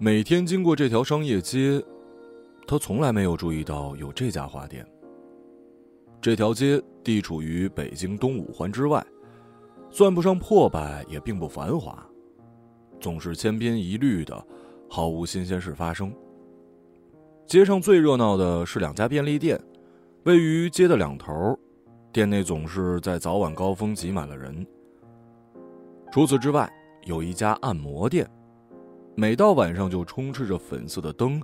每天经过这条商业街，他从来没有注意到有这家花店。这条街地处于北京东五环之外，算不上破败，也并不繁华，总是千篇一律的，毫无新鲜事发生。街上最热闹的是两家便利店，位于街的两头，店内总是在早晚高峰挤满了人。除此之外，有一家按摩店。每到晚上就充斥着粉色的灯，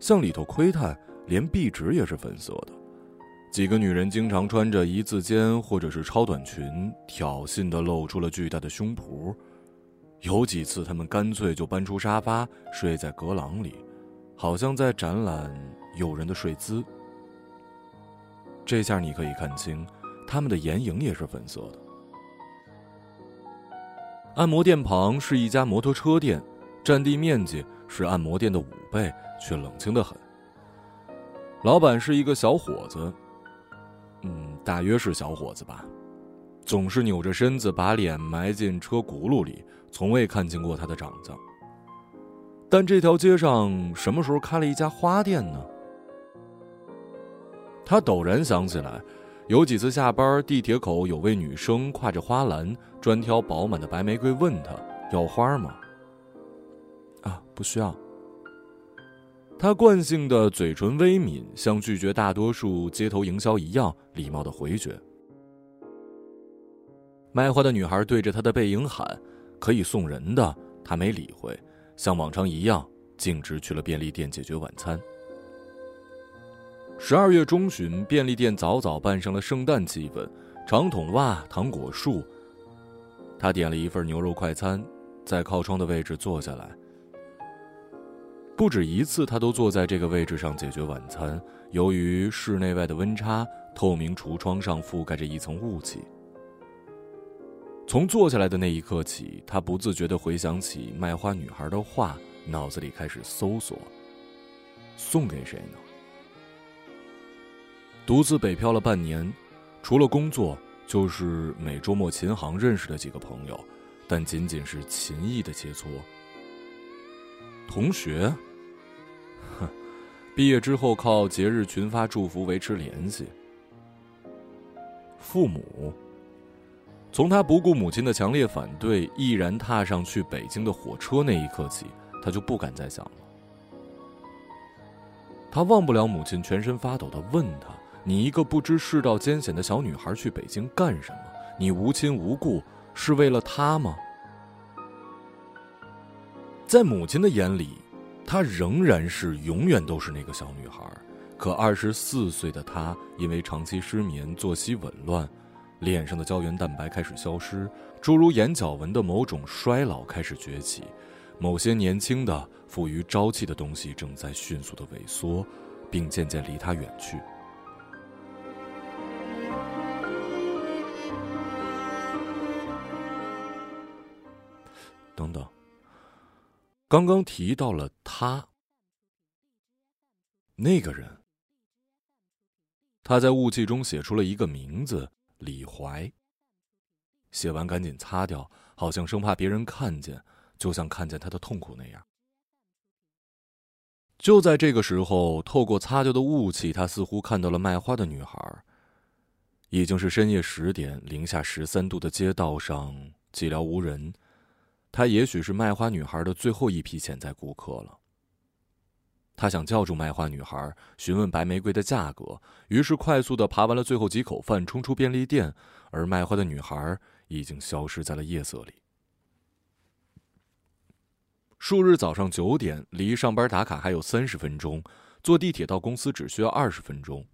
向里头窥探，连壁纸也是粉色的。几个女人经常穿着一字肩或者是超短裙，挑衅的露出了巨大的胸脯。有几次，她们干脆就搬出沙发睡在阁廊里，好像在展览诱人的睡姿。这下你可以看清，他们的眼影也是粉色的。按摩店旁是一家摩托车店。占地面积是按摩店的五倍，却冷清的很。老板是一个小伙子，嗯，大约是小伙子吧，总是扭着身子，把脸埋进车轱辘里，从未看见过他的长相。但这条街上什么时候开了一家花店呢？他陡然想起来，有几次下班，地铁口有位女生挎着花篮，专挑饱满的白玫瑰，问他要花吗？啊，不需要。他惯性的嘴唇微抿，像拒绝大多数街头营销一样，礼貌的回绝。卖花的女孩对着他的背影喊：“可以送人的。”他没理会，像往常一样，径直去了便利店解决晚餐。十二月中旬，便利店早早扮上了圣诞气氛，长筒袜、糖果树。他点了一份牛肉快餐，在靠窗的位置坐下来。不止一次，他都坐在这个位置上解决晚餐。由于室内外的温差，透明橱窗上覆盖着一层雾气。从坐下来的那一刻起，他不自觉地回想起卖花女孩的话，脑子里开始搜索：送给谁呢？独自北漂了半年，除了工作，就是每周末琴行认识的几个朋友，但仅仅是琴艺的切磋。同学，哼，毕业之后靠节日群发祝福维持联系。父母，从他不顾母亲的强烈反对，毅然踏上去北京的火车那一刻起，他就不敢再想了。他忘不了母亲全身发抖的问他：“你一个不知世道艰险的小女孩去北京干什么？你无亲无故，是为了他吗？”在母亲的眼里，她仍然是永远都是那个小女孩。可二十四岁的她，因为长期失眠、作息紊乱，脸上的胶原蛋白开始消失，诸如眼角纹的某种衰老开始崛起，某些年轻的、富于朝气的东西正在迅速的萎缩，并渐渐离她远去。等等。刚刚提到了他，那个人，他在雾气中写出了一个名字李怀。写完赶紧擦掉，好像生怕别人看见，就像看见他的痛苦那样。就在这个时候，透过擦掉的雾气，他似乎看到了卖花的女孩。已经是深夜十点，零下十三度的街道上寂寥无人。他也许是卖花女孩的最后一批潜在顾客了。他想叫住卖花女孩，询问白玫瑰的价格，于是快速的扒完了最后几口饭，冲出便利店，而卖花的女孩已经消失在了夜色里。数日早上九点，离上班打卡还有三十分钟，坐地铁到公司只需要二十分钟。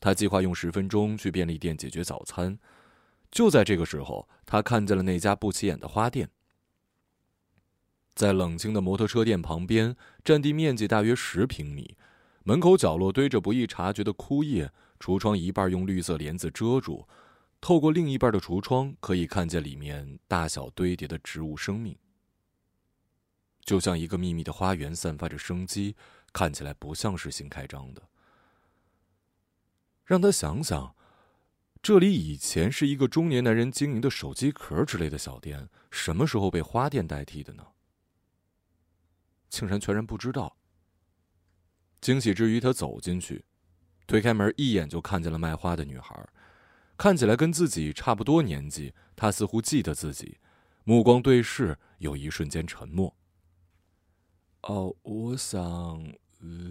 他计划用十分钟去便利店解决早餐。就在这个时候，他看见了那家不起眼的花店。在冷清的摩托车店旁边，占地面积大约十平米，门口角落堆着不易察觉的枯叶，橱窗一半用绿色帘子遮住，透过另一半的橱窗可以看见里面大小堆叠的植物生命，就像一个秘密的花园，散发着生机，看起来不像是新开张的。让他想想，这里以前是一个中年男人经营的手机壳之类的小店，什么时候被花店代替的呢？竟然全然不知道。惊喜之余，他走进去，推开门，一眼就看见了卖花的女孩，看起来跟自己差不多年纪。他似乎记得自己，目光对视，有一瞬间沉默。哦，我想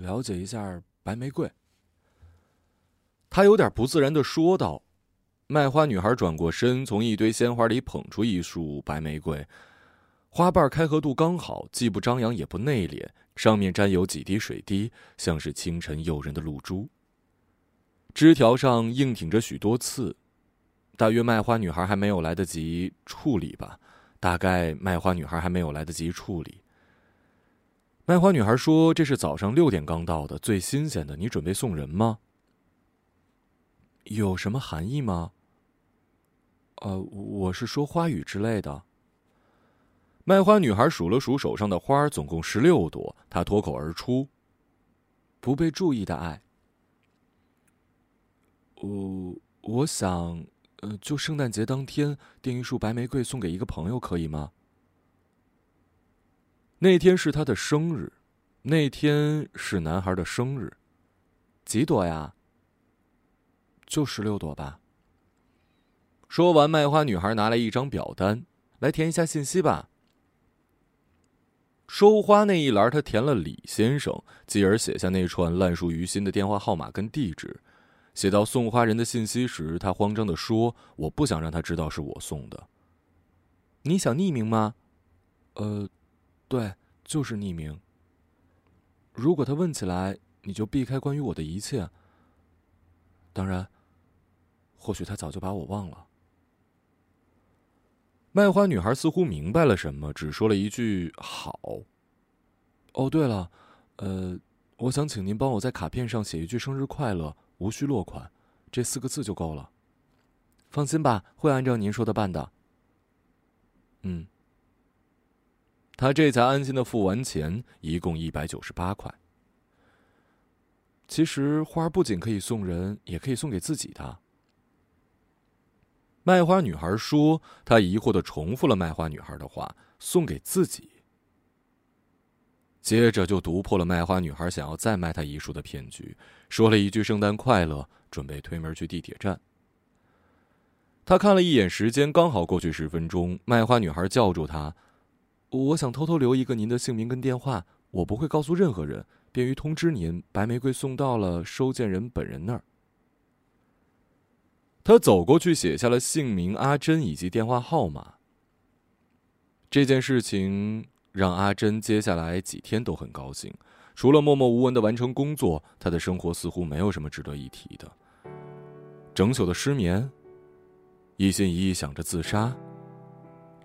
了解一下白玫瑰。他有点不自然的说道。卖花女孩转过身，从一堆鲜花里捧出一束白玫瑰，花瓣开合度刚好，既不张扬也不内敛，上面沾有几滴水滴，像是清晨诱人的露珠。枝条上硬挺着许多刺，大约卖花女孩还没有来得及处理吧。大概卖花女孩还没有来得及处理。卖花女孩说：“这是早上六点刚到的，最新鲜的。你准备送人吗？有什么含义吗？”呃，我是说花语之类的。卖花女孩数了数手上的花，总共十六朵。她脱口而出：“不被注意的爱。”我我想，呃，就圣诞节当天订一束白玫瑰送给一个朋友，可以吗？那天是他的生日，那天是男孩的生日，几朵呀？就十六朵吧。说完，卖花女孩拿来一张表单，来填一下信息吧。收花那一栏，他填了李先生，继而写下那串烂熟于心的电话号码跟地址。写到送花人的信息时，他慌张的说：“我不想让他知道是我送的。”你想匿名吗？呃，对，就是匿名。如果他问起来，你就避开关于我的一切。当然，或许他早就把我忘了。卖花女孩似乎明白了什么，只说了一句“好”。哦，对了，呃，我想请您帮我在卡片上写一句“生日快乐”，无需落款，这四个字就够了。放心吧，会按照您说的办的。嗯。他这才安心的付完钱，一共一百九十八块。其实花不仅可以送人，也可以送给自己的。卖花女孩说：“她疑惑的重复了卖花女孩的话，送给自己。”接着就读破了卖花女孩想要再卖她一束的骗局，说了一句“圣诞快乐”，准备推门去地铁站。他看了一眼时间，刚好过去十分钟。卖花女孩叫住他：“我想偷偷留一个您的姓名跟电话，我不会告诉任何人，便于通知您，白玫瑰送到了收件人本人那儿。”他走过去，写下了姓名阿珍以及电话号码。这件事情让阿珍接下来几天都很高兴，除了默默无闻的完成工作，他的生活似乎没有什么值得一提的。整宿的失眠，一心一意想着自杀，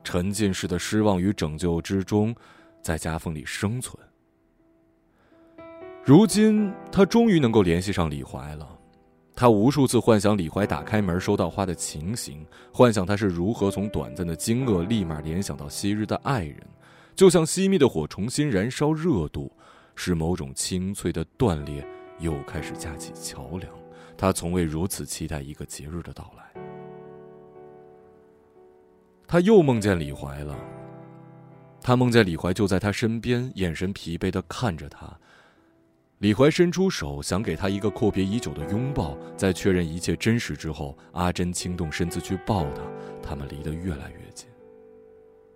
沉浸式的失望与拯救之中，在夹缝里生存。如今，他终于能够联系上李怀了。他无数次幻想李怀打开门收到花的情形，幻想他是如何从短暂的惊愕立马联想到昔日的爱人，就像熄灭的火重新燃烧热度，使某种清脆的断裂又开始架起桥梁。他从未如此期待一个节日的到来。他又梦见李怀了，他梦见李怀就在他身边，眼神疲惫的看着他。李怀伸出手，想给他一个阔别已久的拥抱。在确认一切真实之后，阿珍轻动身子去抱他，他们离得越来越近。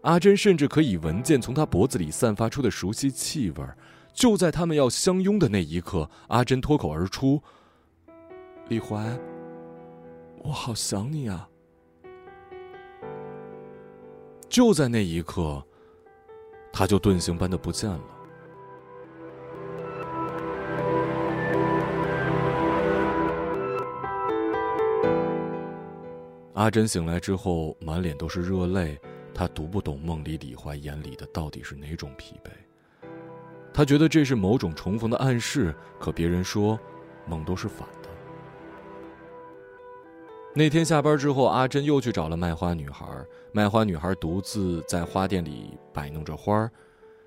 阿珍甚至可以闻见从他脖子里散发出的熟悉气味。就在他们要相拥的那一刻，阿珍脱口而出：“李怀，我好想你啊！”就在那一刻，他就遁形般的不见了。阿珍醒来之后，满脸都是热泪。她读不懂梦里李怀眼里的到底是哪种疲惫。她觉得这是某种重逢的暗示，可别人说，梦都是反的。那天下班之后，阿珍又去找了卖花女孩。卖花女孩独自在花店里摆弄着花。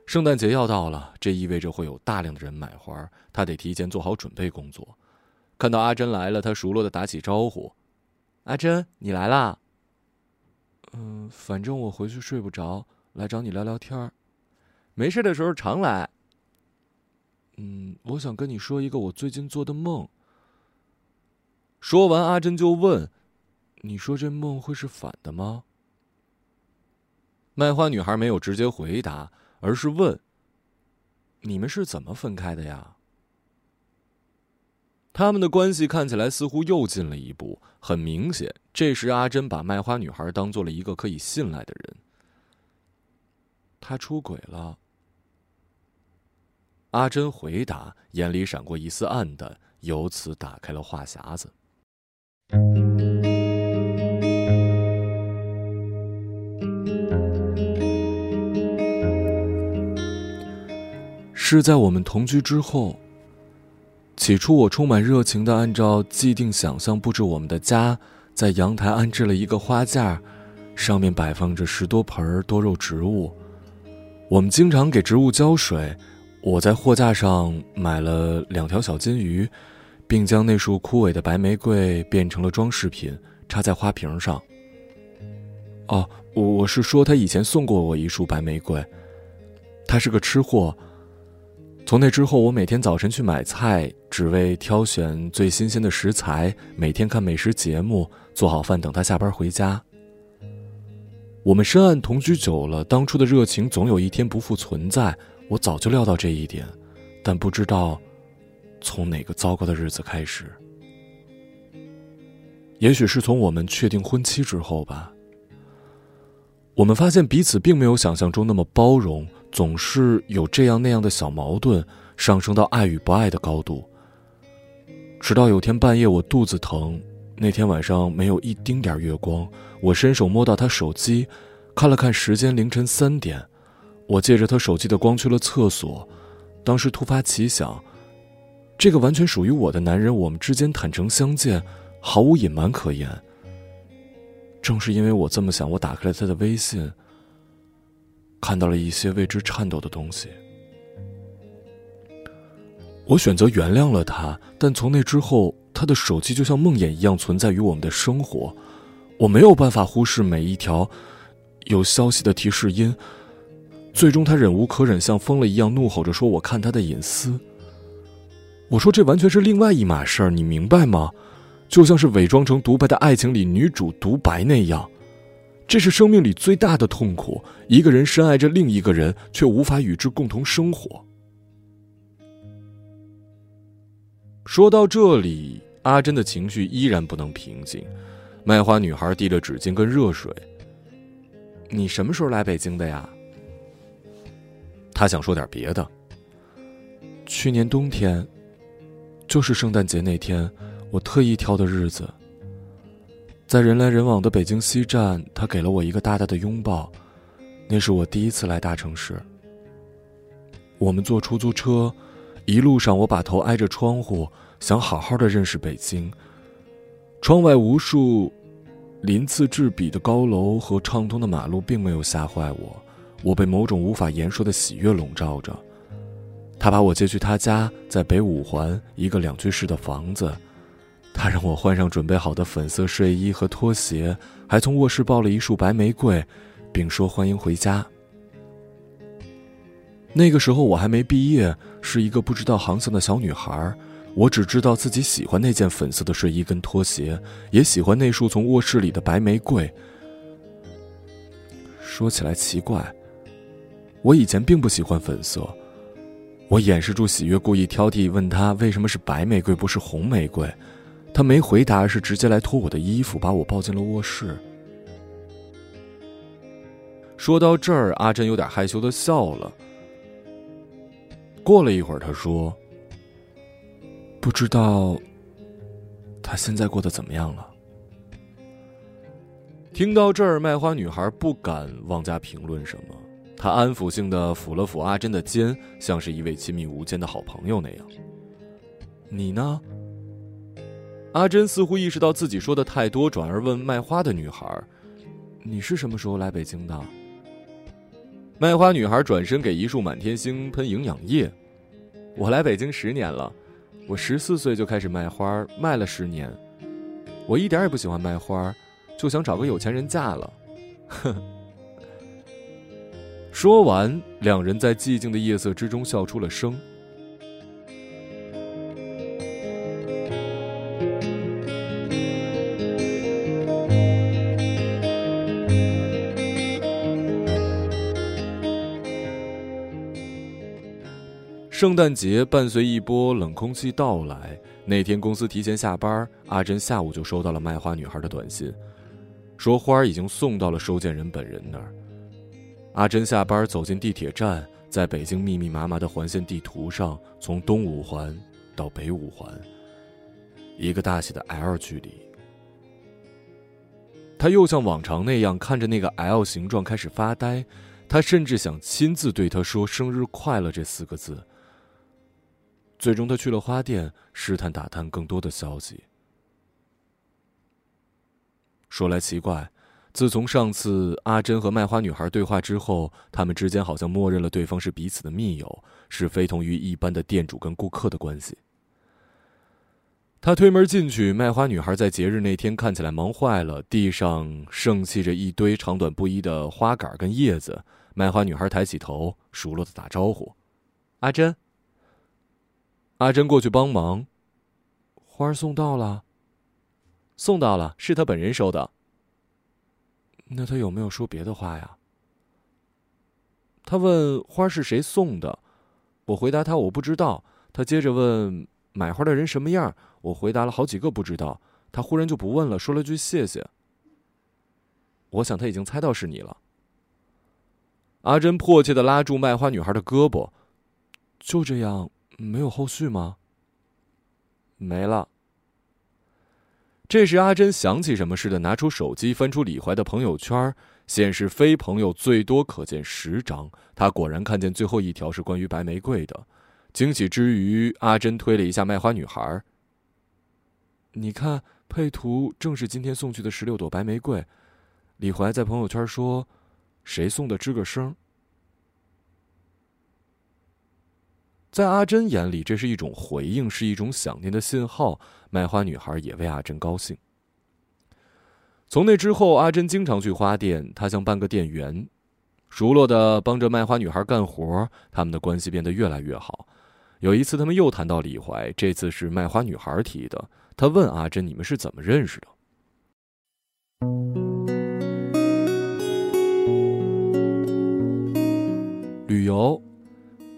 圣诞节要到了，这意味着会有大量的人买花，她得提前做好准备工作。看到阿珍来了，她熟络的打起招呼。阿珍，你来啦。嗯，反正我回去睡不着，来找你聊聊天儿。没事的时候常来，嗯，我想跟你说一个我最近做的梦。说完，阿珍就问：“你说这梦会是反的吗？”卖花女孩没有直接回答，而是问：“你们是怎么分开的呀？”他们的关系看起来似乎又近了一步。很明显，这时阿珍把卖花女孩当做了一个可以信赖的人。他出轨了。阿珍回答，眼里闪过一丝暗淡，由此打开了话匣子。是在我们同居之后。起初，我充满热情的按照既定想象布置我们的家，在阳台安置了一个花架，上面摆放着十多盆多肉植物。我们经常给植物浇水。我在货架上买了两条小金鱼，并将那束枯萎的白玫瑰变成了装饰品，插在花瓶上。哦，我是说，他以前送过我一束白玫瑰。他是个吃货。从那之后，我每天早晨去买菜，只为挑选最新鲜的食材；每天看美食节目，做好饭等他下班回家。我们深谙同居久了，当初的热情总有一天不复存在。我早就料到这一点，但不知道从哪个糟糕的日子开始。也许是从我们确定婚期之后吧。我们发现彼此并没有想象中那么包容。总是有这样那样的小矛盾，上升到爱与不爱的高度。直到有天半夜我肚子疼，那天晚上没有一丁点月光，我伸手摸到他手机，看了看时间，凌晨三点。我借着他手机的光去了厕所，当时突发奇想，这个完全属于我的男人，我们之间坦诚相见，毫无隐瞒可言。正是因为我这么想，我打开了他的微信。看到了一些为之颤抖的东西，我选择原谅了他。但从那之后，他的手机就像梦魇一样存在于我们的生活，我没有办法忽视每一条有消息的提示音。最终，他忍无可忍，像疯了一样怒吼着说：“我看他的隐私。”我说：“这完全是另外一码事儿，你明白吗？就像是伪装成独白的爱情里女主独白那样。”这是生命里最大的痛苦，一个人深爱着另一个人，却无法与之共同生活。说到这里，阿珍的情绪依然不能平静。卖花女孩递了纸巾跟热水。你什么时候来北京的呀？他想说点别的。去年冬天，就是圣诞节那天，我特意挑的日子。在人来人往的北京西站，他给了我一个大大的拥抱，那是我第一次来大城市。我们坐出租车，一路上我把头挨着窗户，想好好的认识北京。窗外无数鳞次栉比的高楼和畅通的马路并没有吓坏我，我被某种无法言说的喜悦笼罩着。他把我接去他家，在北五环一个两居室的房子。他让我换上准备好的粉色睡衣和拖鞋，还从卧室抱了一束白玫瑰，并说欢迎回家。那个时候我还没毕业，是一个不知道航向的小女孩。我只知道自己喜欢那件粉色的睡衣跟拖鞋，也喜欢那束从卧室里的白玫瑰。说起来奇怪，我以前并不喜欢粉色。我掩饰住喜悦，故意挑剔，问他为什么是白玫瑰，不是红玫瑰。他没回答，是直接来脱我的衣服，把我抱进了卧室。说到这儿，阿珍有点害羞的笑了。过了一会儿，他说：“不知道他现在过得怎么样了。”听到这儿，卖花女孩不敢妄加评论什么，她安抚性的抚了抚阿珍的肩，像是一位亲密无间的好朋友那样。你呢？阿珍似乎意识到自己说的太多，转而问卖花的女孩：“你是什么时候来北京的？”卖花女孩转身给一束满天星喷营养液：“我来北京十年了，我十四岁就开始卖花，卖了十年。我一点也不喜欢卖花，就想找个有钱人嫁了。”呵。说完，两人在寂静的夜色之中笑出了声。圣诞节伴随一波冷空气到来，那天公司提前下班，阿珍下午就收到了卖花女孩的短信，说花已经送到了收件人本人那儿。阿珍下班走进地铁站，在北京密密麻麻的环线地图上，从东五环到北五环，一个大写的 L 距离。他又像往常那样看着那个 L 形状开始发呆，他甚至想亲自对他说“生日快乐”这四个字。最终，他去了花店，试探打探更多的消息。说来奇怪，自从上次阿珍和卖花女孩对话之后，他们之间好像默认了对方是彼此的密友，是非同于一般的店主跟顾客的关系。他推门进去，卖花女孩在节日那天看起来忙坏了，地上盛气着一堆长短不一的花杆跟叶子。卖花女孩抬起头，熟络的打招呼：“阿珍。”阿珍过去帮忙，花儿送到了。送到了，是他本人收的。那他有没有说别的话呀？他问花是谁送的，我回答他我不知道。他接着问买花的人什么样，我回答了好几个不知道。他忽然就不问了，说了句谢谢。我想他已经猜到是你了。阿珍迫切的拉住卖花女孩的胳膊，就这样。没有后续吗？没了。这时，阿珍想起什么似的，拿出手机，翻出李怀的朋友圈，显示非朋友最多可见十张。他果然看见最后一条是关于白玫瑰的。惊喜之余，阿珍推了一下卖花女孩。你看，配图正是今天送去的十六朵白玫瑰。李怀在朋友圈说：“谁送的，吱个声。”在阿珍眼里，这是一种回应，是一种想念的信号。卖花女孩也为阿珍高兴。从那之后，阿珍经常去花店，她像半个店员，熟络的帮着卖花女孩干活。他们的关系变得越来越好。有一次，他们又谈到李怀，这次是卖花女孩提的。他问阿珍：“你们是怎么认识的？”旅游。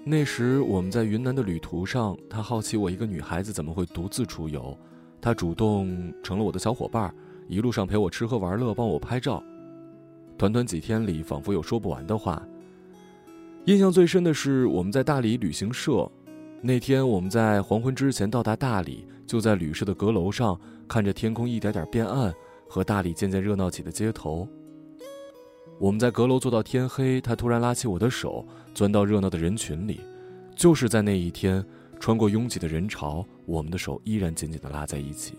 那时我们在云南的旅途上，他好奇我一个女孩子怎么会独自出游，他主动成了我的小伙伴，一路上陪我吃喝玩乐，帮我拍照。短短几天里，仿佛有说不完的话。印象最深的是我们在大理旅行社，那天我们在黄昏之前到达大理，就在旅社的阁楼上看着天空一点点变暗，和大理渐渐热闹起的街头。我们在阁楼坐到天黑，他突然拉起我的手，钻到热闹的人群里。就是在那一天，穿过拥挤的人潮，我们的手依然紧紧地拉在一起。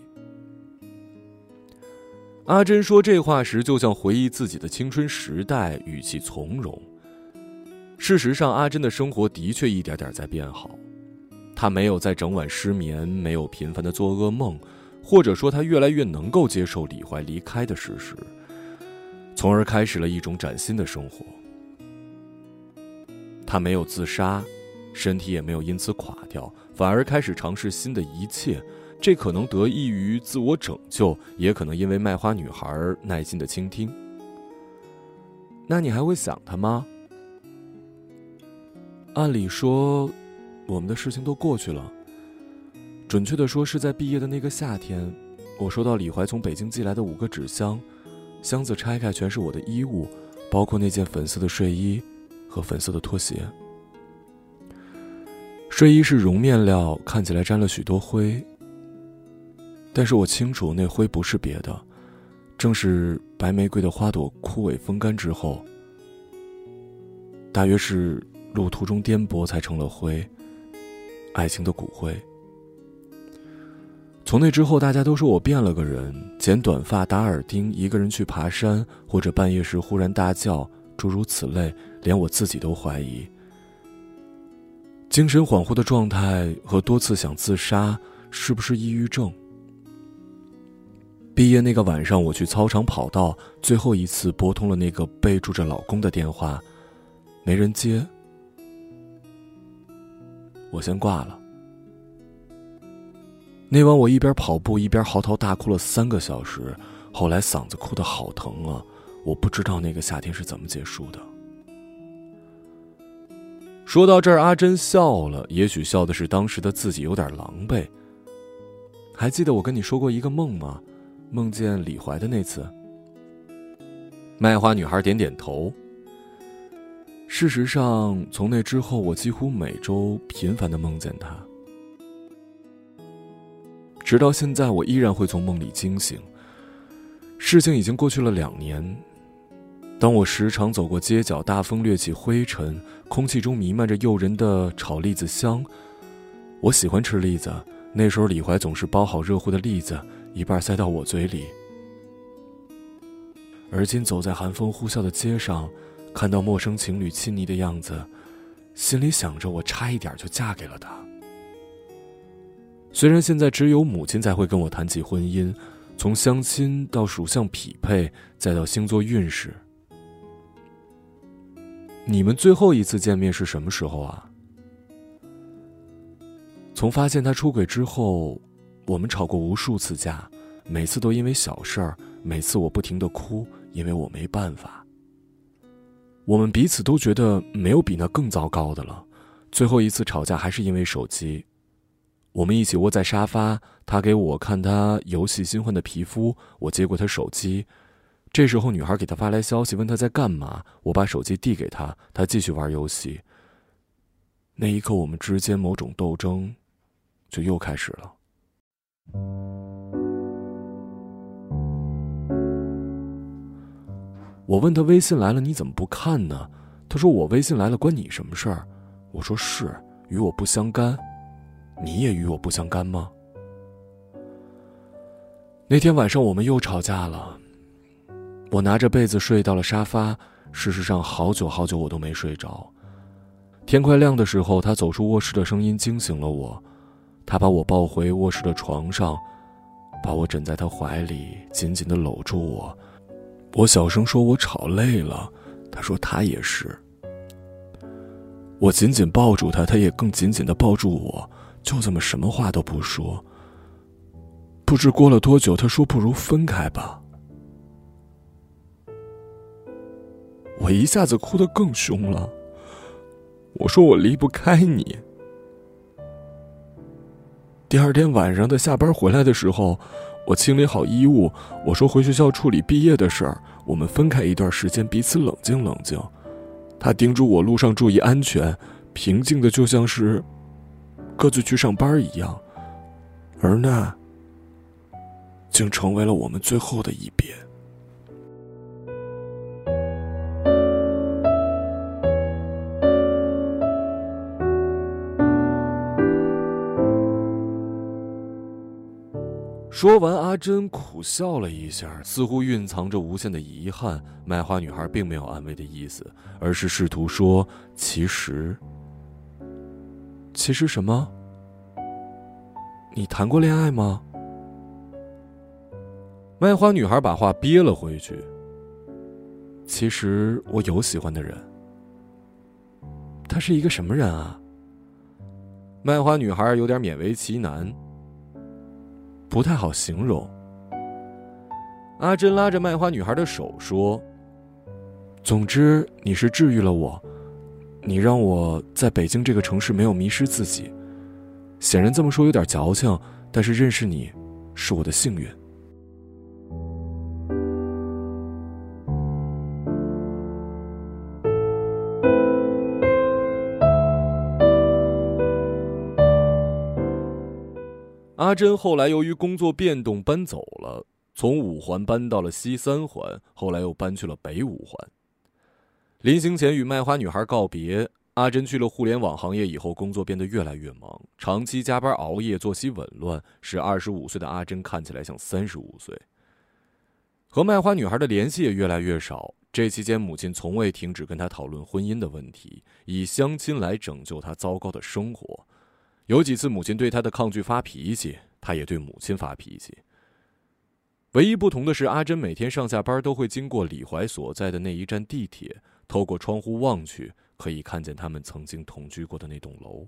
阿珍说这话时，就像回忆自己的青春时代，语气从容。事实上，阿珍的生活的确一点点在变好。她没有在整晚失眠，没有频繁的做噩梦，或者说，她越来越能够接受李怀离开的事实。从而开始了一种崭新的生活。他没有自杀，身体也没有因此垮掉，反而开始尝试新的一切。这可能得益于自我拯救，也可能因为卖花女孩耐心的倾听。那你还会想他吗？按理说，我们的事情都过去了。准确的说，是在毕业的那个夏天，我收到李怀从北京寄来的五个纸箱。箱子拆开，全是我的衣物，包括那件粉色的睡衣和粉色的拖鞋。睡衣是绒面料，看起来沾了许多灰。但是我清楚，那灰不是别的，正是白玫瑰的花朵枯萎风干之后，大约是路途中颠簸才成了灰，爱情的骨灰。从那之后，大家都说我变了个人，剪短发、打耳钉，一个人去爬山，或者半夜时忽然大叫，诸如此类，连我自己都怀疑。精神恍惚的状态和多次想自杀，是不是抑郁症？毕业那个晚上，我去操场跑道，最后一次拨通了那个备注着“老公”的电话，没人接，我先挂了。那晚我一边跑步一边嚎啕大哭了三个小时，后来嗓子哭得好疼啊！我不知道那个夏天是怎么结束的。说到这儿，阿珍笑了，也许笑的是当时的自己有点狼狈。还记得我跟你说过一个梦吗？梦见李怀的那次。卖花女孩点点头。事实上，从那之后，我几乎每周频繁的梦见他。直到现在，我依然会从梦里惊醒。事情已经过去了两年，当我时常走过街角，大风掠起灰尘，空气中弥漫着诱人的炒栗子香。我喜欢吃栗子，那时候李怀总是包好热乎的栗子，一半塞到我嘴里。而今走在寒风呼啸的街上，看到陌生情侣亲昵的样子，心里想着我差一点就嫁给了他。虽然现在只有母亲才会跟我谈起婚姻，从相亲到属相匹配，再到星座运势。你们最后一次见面是什么时候啊？从发现他出轨之后，我们吵过无数次架，每次都因为小事儿，每次我不停的哭，因为我没办法。我们彼此都觉得没有比那更糟糕的了，最后一次吵架还是因为手机。我们一起窝在沙发，他给我看他游戏新换的皮肤，我接过他手机。这时候，女孩给他发来消息，问他在干嘛。我把手机递给他，他继续玩游戏。那一刻，我们之间某种斗争就又开始了。我问他微信来了，你怎么不看呢？他说我微信来了，关你什么事儿？我说是，与我不相干。你也与我不相干吗？那天晚上我们又吵架了。我拿着被子睡到了沙发，事实上好久好久我都没睡着。天快亮的时候，他走出卧室的声音惊醒了我。他把我抱回卧室的床上，把我枕在他怀里，紧紧的搂住我。我小声说：“我吵累了。”他说：“他也是。”我紧紧抱住他，他也更紧紧的抱住我。就这么什么话都不说。不知过了多久，他说：“不如分开吧。”我一下子哭得更凶了。我说：“我离不开你。”第二天晚上，他下班回来的时候，我清理好衣物，我说：“回学校处理毕业的事儿，我们分开一段时间，彼此冷静冷静。”他叮嘱我路上注意安全，平静的就像是。各自去上班一样，而那竟成为了我们最后的一别。说完，阿珍苦笑了一下，似乎蕴藏着无限的遗憾。卖花女孩并没有安慰的意思，而是试图说：“其实。”其实什么？你谈过恋爱吗？卖花女孩把话憋了回去。其实我有喜欢的人。他是一个什么人啊？卖花女孩有点勉为其难，不太好形容。阿珍拉着卖花女孩的手说：“总之，你是治愈了我。”你让我在北京这个城市没有迷失自己，显然这么说有点矫情，但是认识你，是我的幸运。阿珍后来由于工作变动搬走了，从五环搬到了西三环，后来又搬去了北五环。临行前与卖花女孩告别，阿珍去了互联网行业以后，工作变得越来越忙，长期加班熬夜，作息紊乱，使二十五岁的阿珍看起来像三十五岁。和卖花女孩的联系也越来越少。这期间，母亲从未停止跟她讨论婚姻的问题，以相亲来拯救她糟糕的生活。有几次，母亲对她的抗拒发脾气，她也对母亲发脾气。唯一不同的是，阿珍每天上下班都会经过李怀所在的那一站地铁。透过窗户望去，可以看见他们曾经同居过的那栋楼。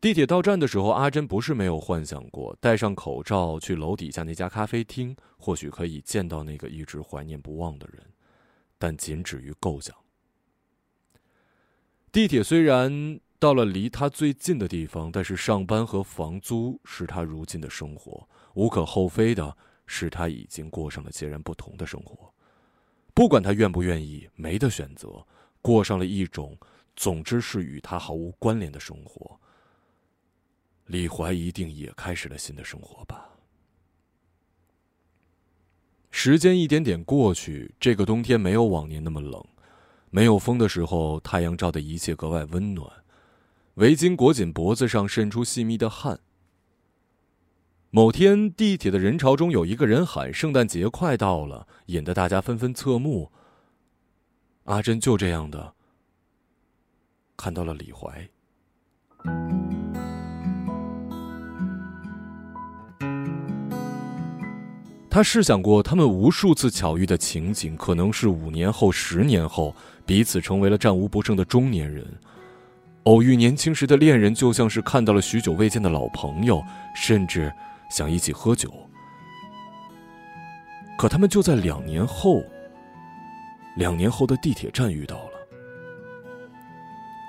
地铁到站的时候，阿珍不是没有幻想过戴上口罩去楼底下那家咖啡厅，或许可以见到那个一直怀念不忘的人，但仅止于构想。地铁虽然到了离他最近的地方，但是上班和房租是他如今的生活。无可厚非的是，他已经过上了截然不同的生活。不管他愿不愿意，没得选择，过上了一种，总之是与他毫无关联的生活。李怀一定也开始了新的生活吧。时间一点点过去，这个冬天没有往年那么冷，没有风的时候，太阳照的一切格外温暖。围巾裹紧脖子上，渗出细密的汗。某天，地铁的人潮中有一个人喊：“圣诞节快到了！”引得大家纷纷侧目。阿珍就这样的看到了李怀。他试想过，他们无数次巧遇的情景，可能是五年后、十年后，彼此成为了战无不胜的中年人。偶遇年轻时的恋人，就像是看到了许久未见的老朋友，甚至想一起喝酒。可他们就在两年后，两年后的地铁站遇到了。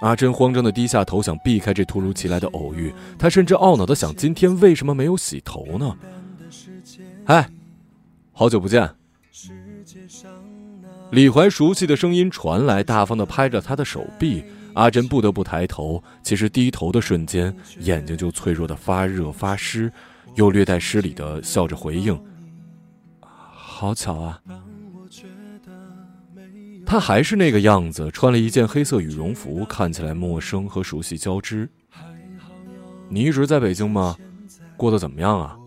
阿珍慌张的低下头，想避开这突如其来的偶遇。她甚至懊恼的想：今天为什么没有洗头呢？嗨！好久不见，李怀熟悉的声音传来，大方的拍着他的手臂。阿珍不得不抬头，其实低头的瞬间，眼睛就脆弱的发热发湿，又略带失礼的笑着回应：“好巧啊。”他还是那个样子，穿了一件黑色羽绒服，看起来陌生和熟悉交织。你一直在北京吗？过得怎么样啊？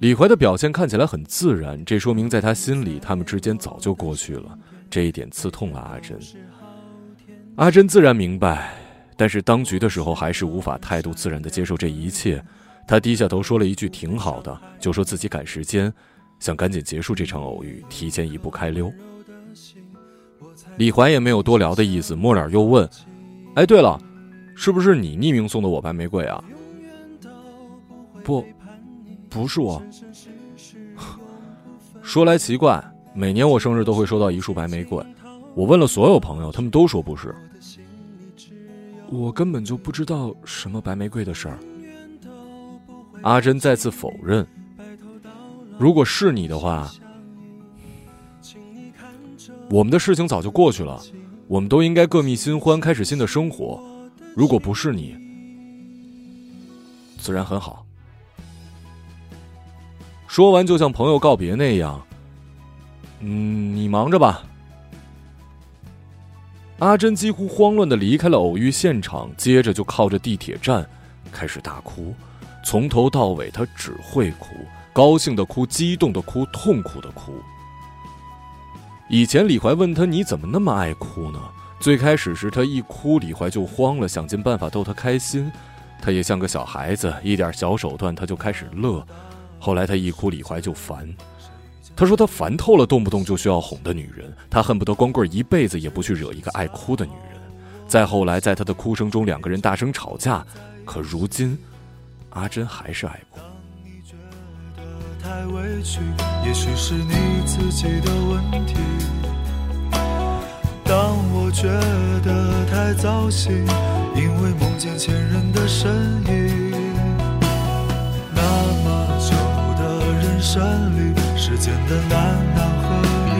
李怀的表现看起来很自然，这说明在他心里，他们之间早就过去了。这一点刺痛了阿珍。阿珍自然明白，但是当局的时候还是无法态度自然的接受这一切。他低下头说了一句：“挺好的。”就说自己赶时间，想赶紧结束这场偶遇，提前一步开溜。李怀也没有多聊的意思，末了又问：“哎，对了，是不是你匿名送的我白玫瑰啊？”不。不是我。说来奇怪，每年我生日都会收到一束白玫瑰。我问了所有朋友，他们都说不是。我根本就不知道什么白玫瑰的事儿。阿珍再次否认。如果是你的话，我们的事情早就过去了，我们都应该各觅新欢，开始新的生活。如果不是你，自然很好。说完，就像朋友告别那样。嗯，你忙着吧。阿珍几乎慌乱的离开了偶遇现场，接着就靠着地铁站开始大哭，从头到尾他只会哭，高兴的哭，激动的哭，痛苦的哭。以前李怀问他你怎么那么爱哭呢？最开始时他一哭，李怀就慌了，想尽办法逗他开心，他也像个小孩子，一点小手段他就开始乐。后来他一哭，李怀就烦。他说他烦透了，动不动就需要哄的女人，他恨不得光棍一辈子也不去惹一个爱哭的女人。再后来，在他的哭声中，两个人大声吵架。可如今，阿珍还是爱我。当你觉得太委屈也许是你自己的问题当我觉得太糟心因为梦见前任的身影。那么久的人生里时间的难难和易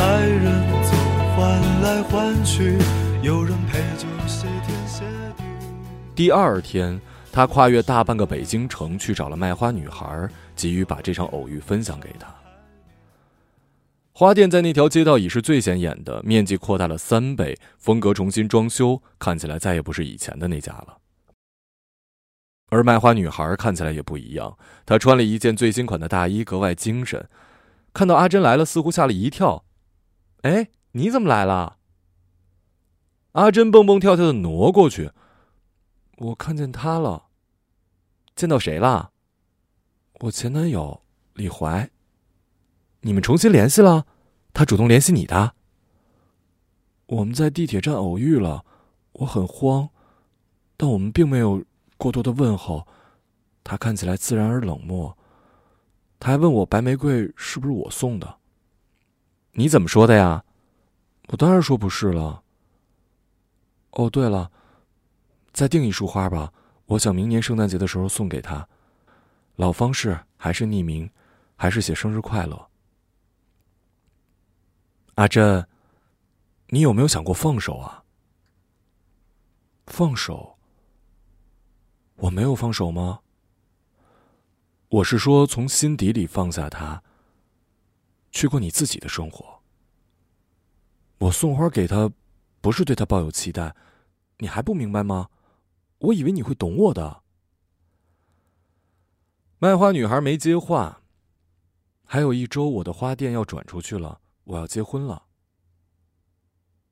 爱人总换来换去有人第二天，他跨越大半个北京城去找了卖花女孩，急于把这场偶遇分享给她。花店在那条街道已是最显眼的，面积扩大了三倍，风格重新装修，看起来再也不是以前的那家了。而卖花女孩看起来也不一样，她穿了一件最新款的大衣，格外精神。看到阿珍来了，似乎吓了一跳。“哎，你怎么来了？”阿珍蹦蹦跳跳的挪过去。“我看见他了。”“见到谁了？”“我前男友李怀。”“你们重新联系了？他主动联系你的？”“我们在地铁站偶遇了，我很慌，但我们并没有。”过多的问候，他看起来自然而冷漠。他还问我白玫瑰是不是我送的？你怎么说的呀？我当然说不是了。哦，对了，再订一束花吧，我想明年圣诞节的时候送给他。老方式还是匿名，还是写生日快乐。阿珍，你有没有想过放手啊？放手？我没有放手吗？我是说，从心底里放下他，去过你自己的生活。我送花给他，不是对他抱有期待，你还不明白吗？我以为你会懂我的。卖花女孩没接话。还有一周，我的花店要转出去了，我要结婚了。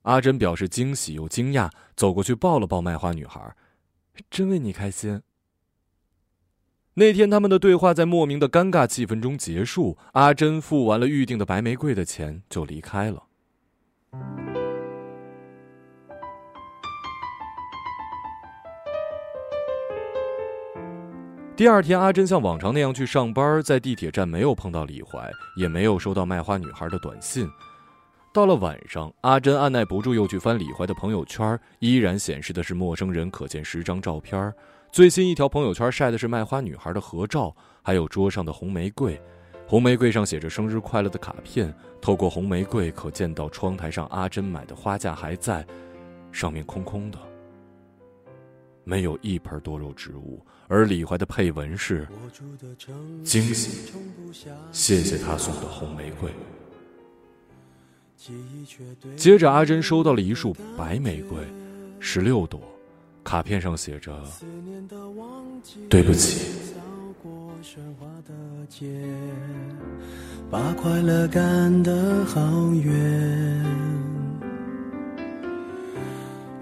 阿珍表示惊喜又惊讶，走过去抱了抱卖花女孩，真为你开心。那天他们的对话在莫名的尴尬气氛中结束。阿珍付完了预定的白玫瑰的钱，就离开了。第二天，阿珍像往常那样去上班，在地铁站没有碰到李怀，也没有收到卖花女孩的短信。到了晚上，阿珍按耐不住又去翻李怀的朋友圈，依然显示的是陌生人可见十张照片。最新一条朋友圈晒的是卖花女孩的合照，还有桌上的红玫瑰，红玫瑰上写着生日快乐的卡片。透过红玫瑰，可见到窗台上阿珍买的花架还在，上面空空的。没有一盆多肉植物，而李怀的配文是：“惊喜，谢谢他送的红玫瑰。”接着，阿珍收到了一束白玫瑰，十六朵，卡片上写着：“对不起。”把快乐赶得好远。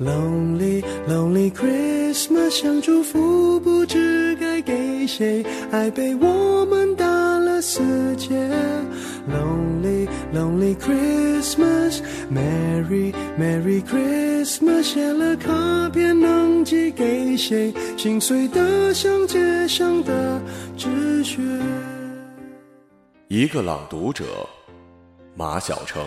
Lonely Lonely Christmas，想祝福不知该给谁，爱被我们打了死结。Lonely Lonely Christmas, Merry Merry Christmas，写了卡片能寄给谁？心碎的像街上的纸屑。一个朗读者，马晓成。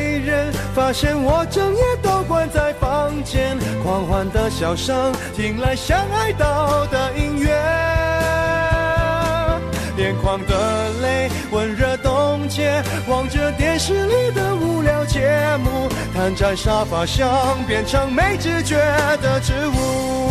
人发现，我整夜都关在房间。狂欢的笑声，听来像哀悼的音乐。眼眶的泪温热冻结，望着电视里的无聊节目，瘫在沙发上变成没知觉的植物。